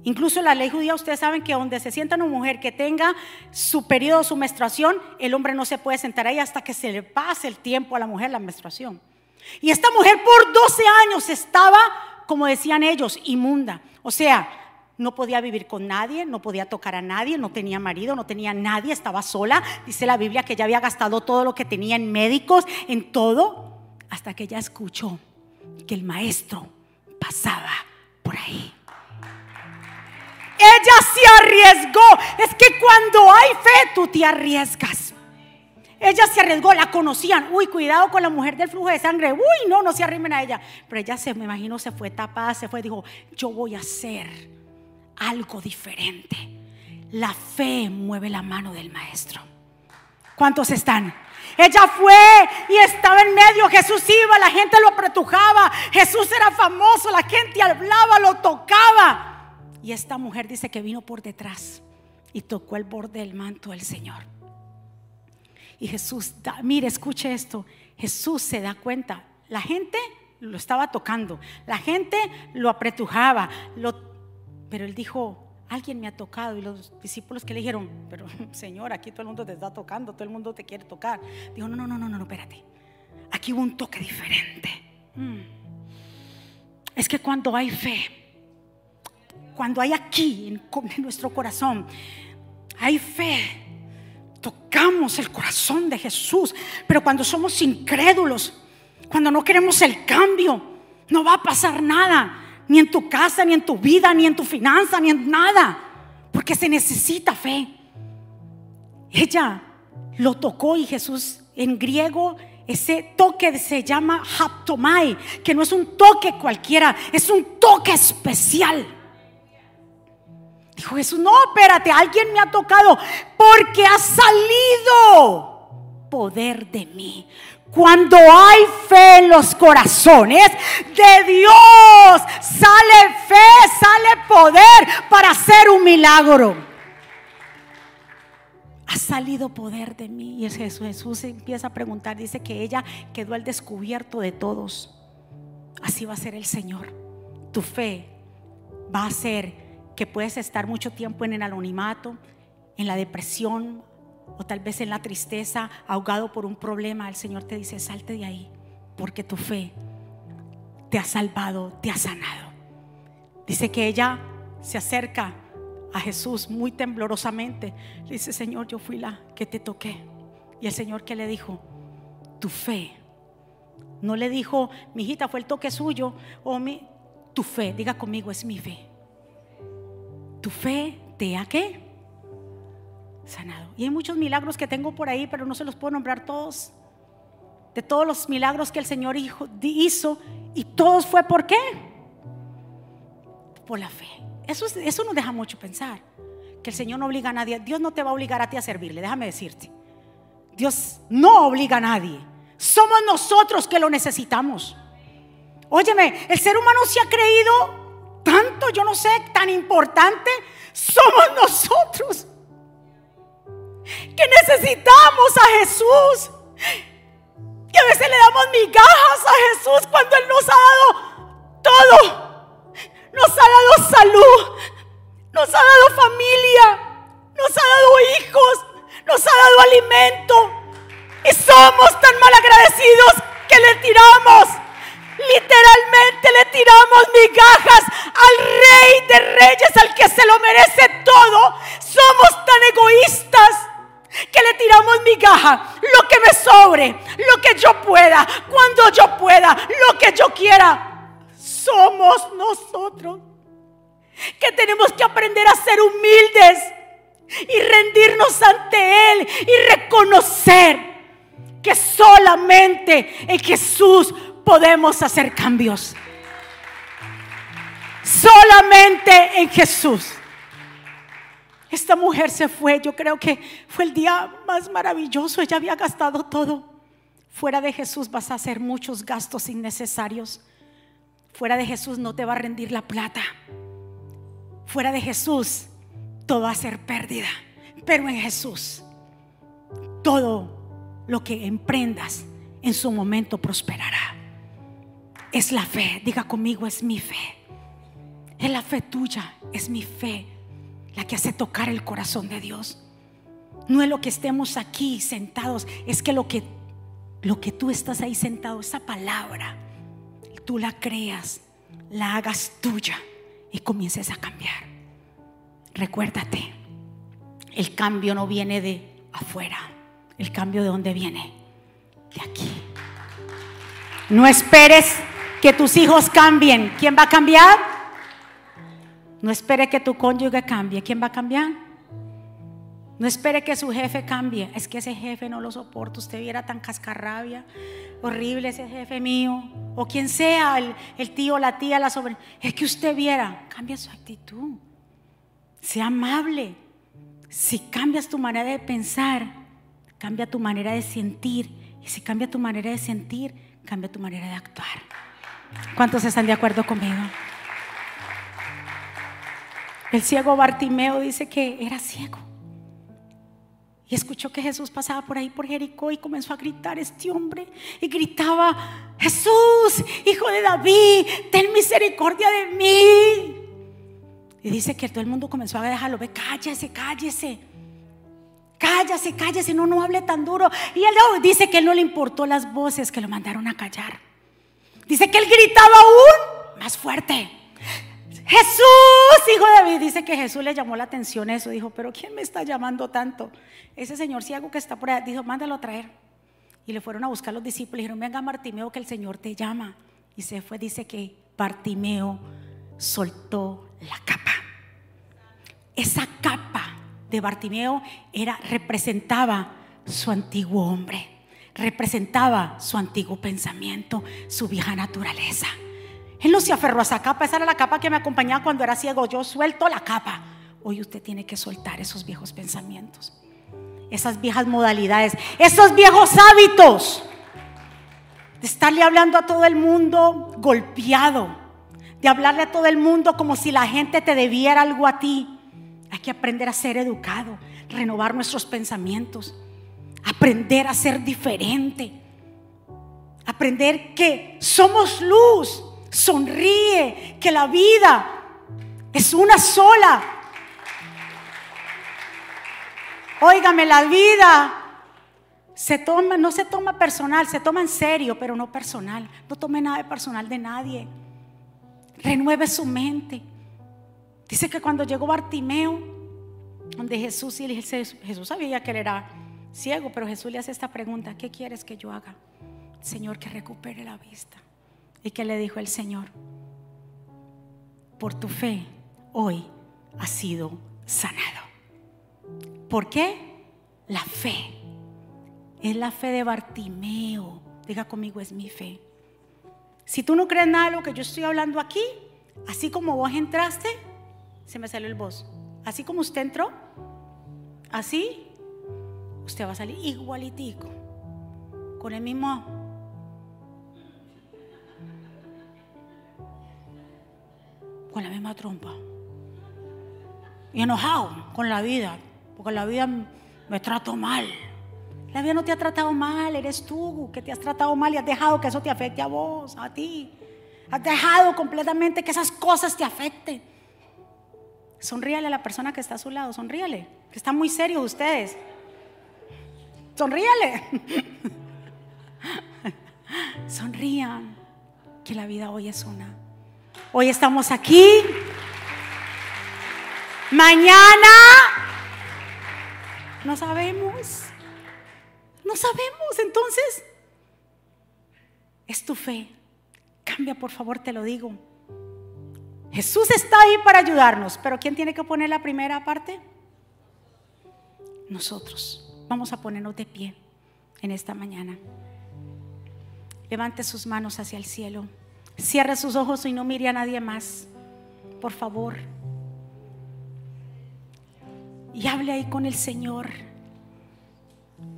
Incluso la ley judía, ustedes saben que donde se sienta una mujer que tenga su periodo, su menstruación, el hombre no se puede sentar ahí hasta que se le pase el tiempo a la mujer la menstruación. Y esta mujer por 12 años estaba, como decían ellos, inmunda. O sea, no podía vivir con nadie, no podía tocar a nadie, no tenía marido, no tenía nadie, estaba sola. Dice la Biblia que ya había gastado todo lo que tenía en médicos, en todo, hasta que ella escuchó que el maestro pasaba por ahí. Ella se arriesgó. Es que cuando hay fe, tú te arriesgas. Ella se arriesgó, la conocían. Uy, cuidado con la mujer del flujo de sangre. Uy, no, no se arrimen a ella. Pero ella se, me imagino, se fue tapada, se fue, dijo, yo voy a hacer algo diferente. La fe mueve la mano del maestro. ¿Cuántos están? Ella fue y estaba en medio. Jesús iba, la gente lo apretujaba. Jesús era famoso, la gente hablaba, lo tocaba. Y esta mujer dice que vino por detrás y tocó el borde del manto del Señor. Y Jesús, mire, escuche esto. Jesús se da cuenta. La gente lo estaba tocando, la gente lo apretujaba, pero él dijo, alguien me ha tocado. Y los discípulos que le dijeron, pero <laughs> Señor, aquí todo el mundo te está tocando, todo el mundo te quiere tocar. Dijo, no, no, no, no, no, espérate. Aquí hubo un toque diferente. Mm. Es que cuando hay fe, cuando hay aquí en, nuestro corazón, hay fe, tocamos el corazón de Jesús. Pero cuando somos incrédulos, cuando no queremos el cambio, no va a pasar nada, ni en tu casa, ni en tu vida, ni en tu finanza, ni en nada, porque se necesita fe. Ella lo tocó y Jesús en griego ese toque se llama haptomai, que no es un toque cualquiera, es un toque especial. Dijo Jesús, no, espérate, alguien me ha tocado porque ha salido poder de mí. Cuando hay fe en los corazones de Dios, sale fe, sale poder para hacer un milagro. Ha salido poder de mí. Y Jesús, Jesús empieza a preguntar, dice que ella quedó al descubierto de todos. Así va a ser el Señor. Tu fe va a ser que puedes estar mucho tiempo en el anonimato, en la depresión o tal vez en la tristeza, ahogado por un problema, el Señor te dice, salte de ahí, porque tu fe te ha salvado, te ha sanado. Dice que ella se acerca a Jesús muy temblorosamente. Le dice, Señor, yo fui la que te toqué. Y el Señor que le dijo, tu fe. No le dijo, mi hijita, fue el toque suyo, o mi, tu fe, diga conmigo, es mi fe tu fe te ha qué? Sanado. Y hay muchos milagros que tengo por ahí, pero no se los puedo nombrar todos. De todos los milagros que el Señor hizo, y todos fue por qué? Por la fe. Eso, eso nos deja mucho pensar. que el Señor no obliga a nadie. Dios no te va a obligar a ti a servirle, déjame decirte. Dios no obliga a nadie. Somos nosotros que lo necesitamos. Óyeme, el ser humano se ha creído tanto, yo no sé, tan importante. Somos nosotros que necesitamos a Jesús. Que a veces le damos migajas a Jesús cuando Él nos ha dado todo. Nos ha dado salud, nos ha dado familia, nos ha dado hijos, nos ha dado alimento. Y somos tan mal agradecidos que le tiramos, literalmente le tiramos migajas al rey de reyes, al que se lo merece todo. Somos tan egoístas que le tiramos migaja, lo que me sobre, lo que yo pueda, cuando yo pueda, lo que yo quiera. Somos nosotros que tenemos que aprender a ser humildes y rendirnos ante Él y reconocer que solamente en Jesús podemos hacer cambios. Solamente en Jesús. Esta mujer se fue, yo creo que fue el día más maravilloso, ella había gastado todo. Fuera de Jesús vas a hacer muchos gastos innecesarios. Fuera de Jesús no te va a rendir la plata. Fuera de Jesús todo va a ser pérdida. Pero en Jesús todo lo que emprendas en su momento prosperará. Es la fe, diga conmigo, es mi fe. Es la fe tuya, es mi fe la que hace tocar el corazón de Dios. No es lo que estemos aquí sentados, es que lo que lo que tú estás ahí sentado, esa palabra, tú la creas, la hagas tuya y comiences a cambiar. Recuérdate, el cambio no viene de afuera, el cambio de dónde viene, de aquí. No esperes que tus hijos cambien. ¿Quién va a cambiar? No espere que tu cónyuge cambie. ¿Quién va a cambiar? No espere que su jefe cambie. Es que ese jefe no lo soporto. Usted viera tan cascarrabia. Horrible ese jefe mío. O quien sea, el, el tío, la tía, la sobrina. Es que usted viera. Cambia su actitud. Sea amable. Si cambias tu manera de pensar, cambia tu manera de sentir. Y si cambia tu manera de sentir, cambia tu manera de actuar. ¿Cuántos están de acuerdo conmigo? El ciego Bartimeo dice que era ciego. Y escuchó que Jesús pasaba por ahí por Jericó y comenzó a gritar este hombre. Y gritaba, Jesús, hijo de David, ten misericordia de mí. Y dice que todo el mundo comenzó a dejarlo. Ve, cállese, cállese. Cállese, cállese, no, no hable tan duro. Y él dice que él no le importó las voces que lo mandaron a callar. Dice que él gritaba aún más fuerte. Jesús, hijo de David. Dice que Jesús le llamó la atención eso. Dijo, pero ¿quién me está llamando tanto? Ese señor ciego que está por ahí. Dijo, mándalo a traer. Y le fueron a buscar los discípulos. Y dijeron, venga Bartimeo que el Señor te llama. Y se fue, dice que Bartimeo soltó la capa. Esa capa de Bartimeo era, representaba su antiguo hombre. Representaba su antiguo pensamiento, su vieja naturaleza. Él no se aferró a esa capa, esa era la capa que me acompañaba cuando era ciego. Yo suelto la capa. Hoy usted tiene que soltar esos viejos pensamientos, esas viejas modalidades, esos viejos hábitos de estarle hablando a todo el mundo golpeado, de hablarle a todo el mundo como si la gente te debiera algo a ti. Hay que aprender a ser educado, renovar nuestros pensamientos, aprender a ser diferente, aprender que somos luz Sonríe, que la vida es una sola. Óigame, la vida se toma, no se toma personal, se toma en serio, pero no personal. No tome nada de personal de nadie. Renueve su mente. Dice que cuando llegó Bartimeo, donde Jesús, y Jesús sabía que él era ciego, pero Jesús le hace esta pregunta, ¿qué quieres que yo haga? Señor, que recupere la vista. ¿Y qué le dijo el Señor? Por tu fe, hoy has sido sanado. ¿Por qué? La fe. Es la fe de Bartimeo. Diga conmigo, es mi fe. Si tú no crees nada de lo que yo estoy hablando aquí, así como vos entraste, se me salió el voz. así como usted entró, así, usted va a salir igualitico, con el mismo... Con la misma trompa. Y enojado con la vida, porque la vida me trató mal. La vida no te ha tratado mal, eres tú que te has tratado mal y has dejado que eso te afecte a vos, a ti. Has dejado completamente que esas cosas te afecten. Sonríale a la persona que está a su lado, sonríale, que está muy serio ustedes. Sonríale. Sonrían, que la vida hoy es una. Hoy estamos aquí. Mañana no sabemos. No sabemos. Entonces, es tu fe. Cambia, por favor, te lo digo. Jesús está ahí para ayudarnos, pero ¿quién tiene que poner la primera parte? Nosotros. Vamos a ponernos de pie en esta mañana. Levante sus manos hacia el cielo. Cierre sus ojos y no mire a nadie más. Por favor. Y hable ahí con el Señor.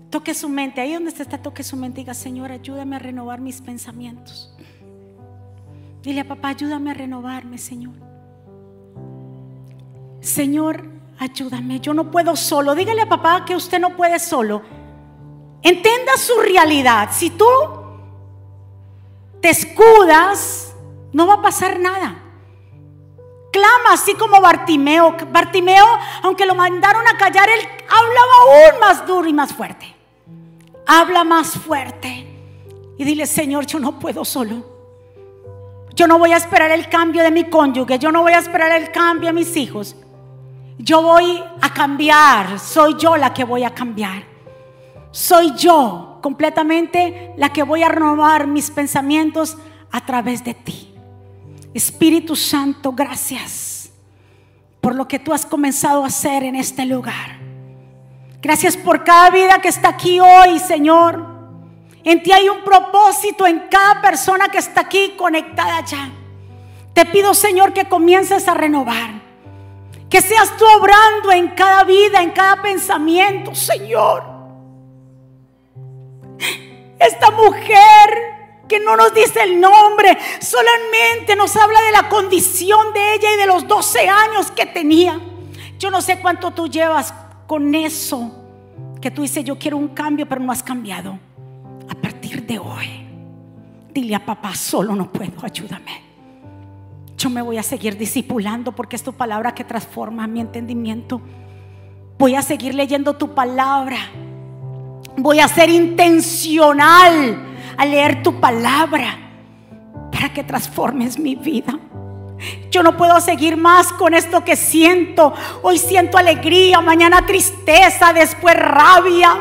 Toque su mente, ahí donde está, toque su mente diga, Señor, ayúdame a renovar mis pensamientos. Dile a papá, ayúdame a renovarme, Señor. Señor, ayúdame, yo no puedo solo. Dígale a papá que usted no puede solo. Entienda su realidad. Si tú te escudas, no va a pasar nada. Clama así como Bartimeo. Bartimeo, aunque lo mandaron a callar, él hablaba aún más duro y más fuerte habla más fuerte y dile, Señor, yo no puedo solo. Yo no voy a esperar el cambio de mi cónyuge, yo no voy a esperar el cambio de mis hijos. Yo voy a cambiar, soy yo la que voy a cambiar. Soy yo completamente la que voy a renovar mis pensamientos a través de ti. Espíritu Santo, gracias por lo que tú has comenzado a hacer en este lugar. Gracias por cada vida que está aquí hoy, Señor. En ti hay un propósito en cada persona que está aquí conectada ya. Te pido, Señor, que comiences a renovar. Que seas tú obrando en cada vida, en cada pensamiento, Señor. Esta mujer que no nos dice el nombre, solamente nos habla de la condición de ella y de los 12 años que tenía. Yo no sé cuánto tú llevas con eso que tú dices, yo quiero un cambio, pero no has cambiado. A partir de hoy, dile a papá, solo no puedo, ayúdame. Yo me voy a seguir discipulando porque es tu palabra que transforma mi entendimiento. Voy a seguir leyendo tu palabra. Voy a ser intencional a leer tu palabra para que transformes mi vida. Yo no puedo seguir más con esto que siento. Hoy siento alegría, mañana tristeza, después rabia.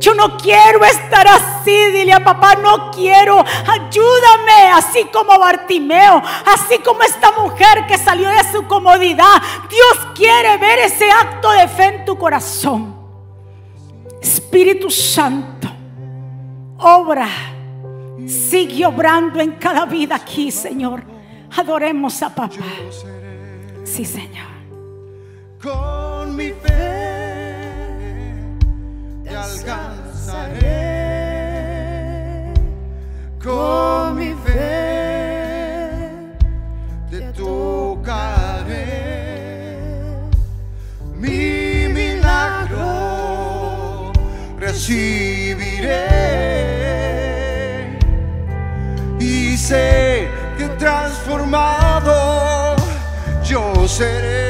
Yo no quiero estar así, dile a papá, no quiero. Ayúdame, así como Bartimeo, así como esta mujer que salió de su comodidad. Dios quiere ver ese acto de fe en tu corazón. Espíritu Santo, obra, sigue obrando en cada vida aquí, Señor. Adoremos a papá. Sí, Señor. Con mi fe te alcanzaré. Con mi fe te tocaré. Mi milagro recibiré. Y sé que transformado yo seré.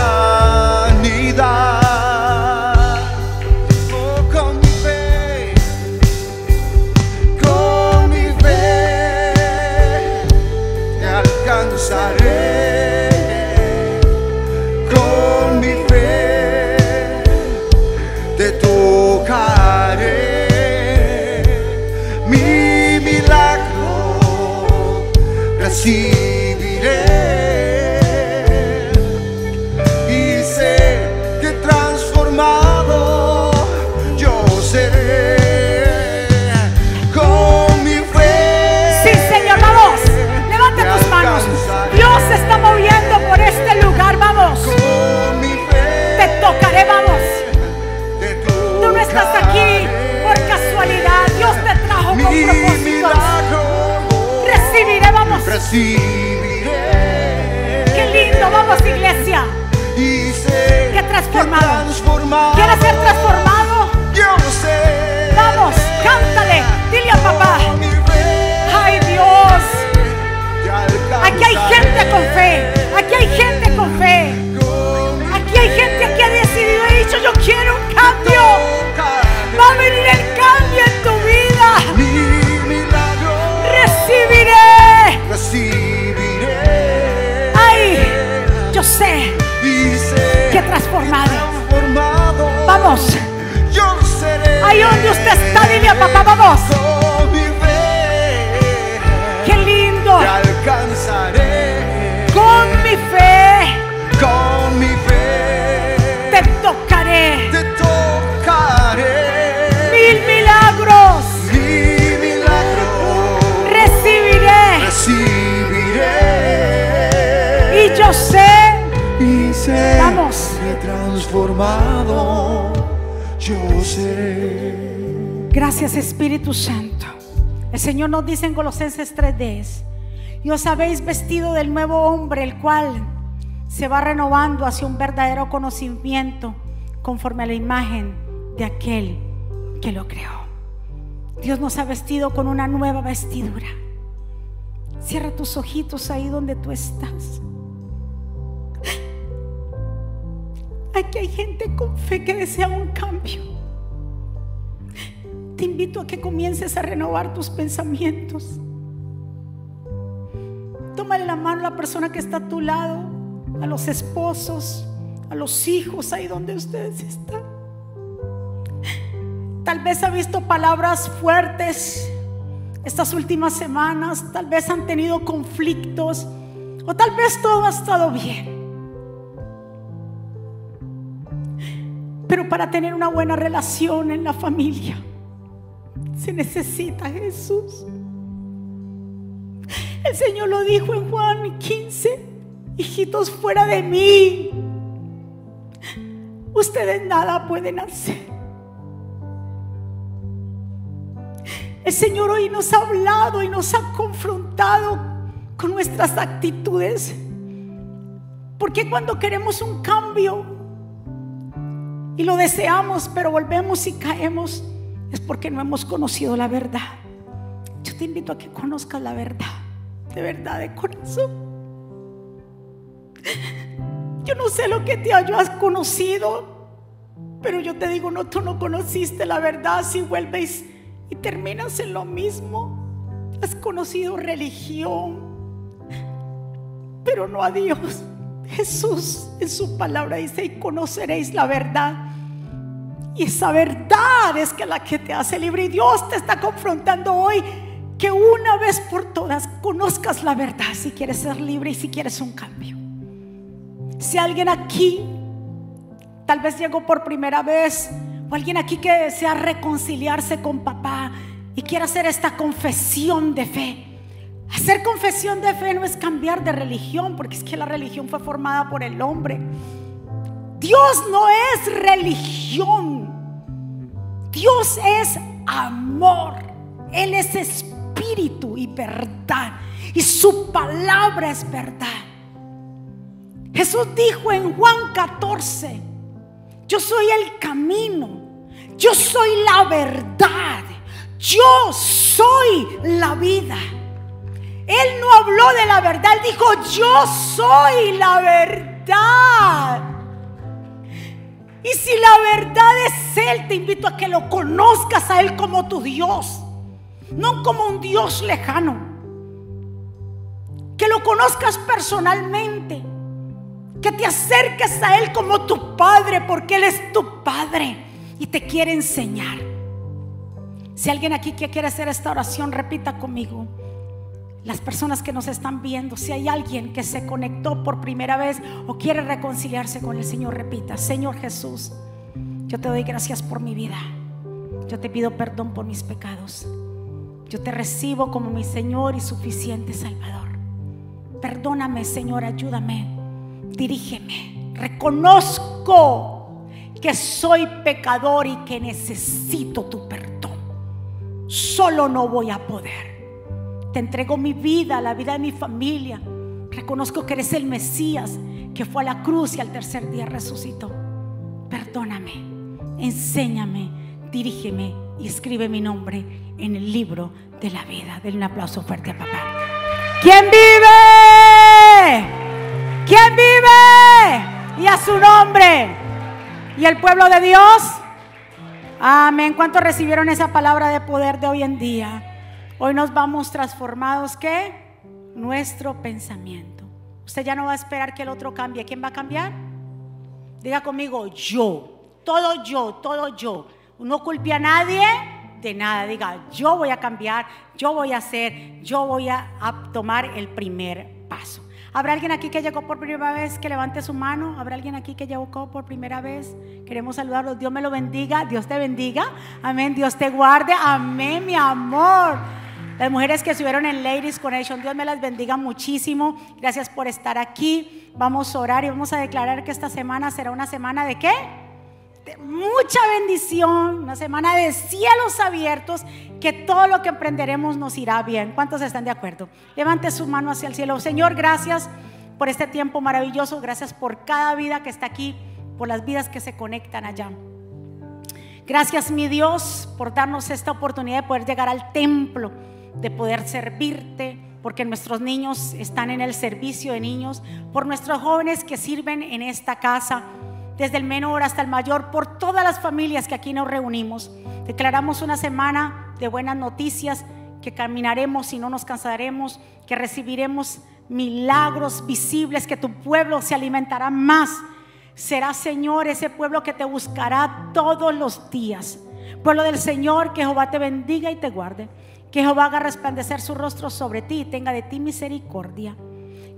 Transformado. ¿Quieres ser transformado? Yo sé. Vamos, cántale. Dile a papá. Ay, Dios. Aquí hay gente con fe. Ahí donde usted está, dile a papá, vamos. Con mi fe Qué lindo. te alcanzaré. Con mi fe Con mi fe te tocaré. te tocaré. Mil milagros Mi milagro recibiré. recibiré. Y yo sé, Y sé Vamos. transformado yo seré. Gracias Espíritu Santo. El Señor nos dice en Colosenses 3:10, y os habéis vestido del nuevo hombre, el cual se va renovando hacia un verdadero conocimiento conforme a la imagen de aquel que lo creó. Dios nos ha vestido con una nueva vestidura. Cierra tus ojitos ahí donde tú estás. Aquí hay gente con fe que desea un cambio. Te invito a que comiences a renovar tus pensamientos. Tómale la mano a la persona que está a tu lado, a los esposos, a los hijos, ahí donde ustedes están. Tal vez ha visto palabras fuertes estas últimas semanas, tal vez han tenido conflictos o tal vez todo ha estado bien. Pero para tener una buena relación en la familia se necesita Jesús. El Señor lo dijo en Juan 15, hijitos fuera de mí, ustedes nada pueden hacer. El Señor hoy nos ha hablado y nos ha confrontado con nuestras actitudes. Porque cuando queremos un cambio y lo deseamos, pero volvemos y caemos, es porque no hemos conocido la verdad. Yo te invito a que conozcas la verdad, de verdad, de corazón. Yo no sé lo que te hayas conocido, pero yo te digo, no, tú no conociste la verdad si vuelves y terminas en lo mismo. Has conocido religión, pero no a Dios. Jesús en su palabra dice, y conoceréis la verdad. Y esa verdad es que la que te hace libre. Y Dios te está confrontando hoy que una vez por todas conozcas la verdad si quieres ser libre y si quieres un cambio. Si alguien aquí tal vez llegó por primera vez o alguien aquí que desea reconciliarse con papá, y quiere hacer esta confesión de fe. Hacer confesión de fe no es cambiar de religión, porque es que la religión fue formada por el hombre. Dios no es religión. Dios es amor. Él es espíritu y verdad. Y su palabra es verdad. Jesús dijo en Juan 14, yo soy el camino, yo soy la verdad, yo soy la vida. Él no habló de la verdad, él dijo, yo soy la verdad. Y si la verdad es Él, te invito a que lo conozcas a Él como tu Dios, no como un Dios lejano. Que lo conozcas personalmente, que te acerques a Él como tu Padre, porque Él es tu Padre y te quiere enseñar. Si alguien aquí que quiere hacer esta oración, repita conmigo las personas que nos están viendo, si hay alguien que se conectó por primera vez o quiere reconciliarse con el Señor, repita, Señor Jesús, yo te doy gracias por mi vida. Yo te pido perdón por mis pecados. Yo te recibo como mi Señor y suficiente Salvador. Perdóname, Señor, ayúdame, dirígeme. Reconozco que soy pecador y que necesito tu perdón. Solo no voy a poder. Te entrego mi vida, la vida de mi familia. Reconozco que eres el Mesías que fue a la cruz y al tercer día resucitó. Perdóname, enséñame, dirígeme y escribe mi nombre en el libro de la vida. Denle un aplauso fuerte a papá. ¿Quién vive? ¿Quién vive? Y a su nombre. ¿Y el pueblo de Dios? Amén. ¿Cuántos recibieron esa palabra de poder de hoy en día? Hoy nos vamos transformados, ¿qué? Nuestro pensamiento. Usted ya no va a esperar que el otro cambie. ¿Quién va a cambiar? Diga conmigo, yo. Todo yo, todo yo. No culpe a nadie de nada. Diga, yo voy a cambiar, yo voy a hacer, yo voy a, a tomar el primer paso. ¿Habrá alguien aquí que llegó por primera vez que levante su mano? ¿Habrá alguien aquí que llegó por primera vez? Queremos saludarlos. Dios me lo bendiga. Dios te bendiga. Amén. Dios te guarde. Amén, mi amor. Las mujeres que estuvieron en Ladies Connection, Dios me las bendiga muchísimo. Gracias por estar aquí. Vamos a orar y vamos a declarar que esta semana será una semana de qué? De mucha bendición, una semana de cielos abiertos, que todo lo que emprenderemos nos irá bien. ¿Cuántos están de acuerdo? Levante su mano hacia el cielo. Señor, gracias por este tiempo maravilloso. Gracias por cada vida que está aquí, por las vidas que se conectan allá. Gracias, mi Dios, por darnos esta oportunidad de poder llegar al templo de poder servirte, porque nuestros niños están en el servicio de niños, por nuestros jóvenes que sirven en esta casa, desde el menor hasta el mayor, por todas las familias que aquí nos reunimos. Declaramos una semana de buenas noticias, que caminaremos y no nos cansaremos, que recibiremos milagros visibles, que tu pueblo se alimentará más. Será, Señor, ese pueblo que te buscará todos los días. Pueblo del Señor, que Jehová te bendiga y te guarde. Que Jehová haga resplandecer su rostro sobre ti y tenga de ti misericordia.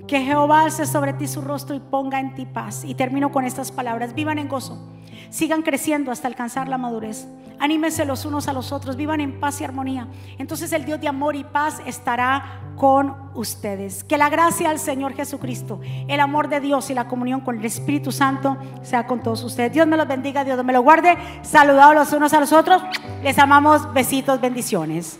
Que Jehová alce sobre ti su rostro y ponga en ti paz. Y termino con estas palabras. Vivan en gozo. Sigan creciendo hasta alcanzar la madurez. Anímense los unos a los otros. Vivan en paz y armonía. Entonces el Dios de amor y paz estará con ustedes. Que la gracia del Señor Jesucristo, el amor de Dios y la comunión con el Espíritu Santo sea con todos ustedes. Dios me los bendiga, Dios me los guarde. Saludados los unos a los otros. Les amamos. Besitos, bendiciones.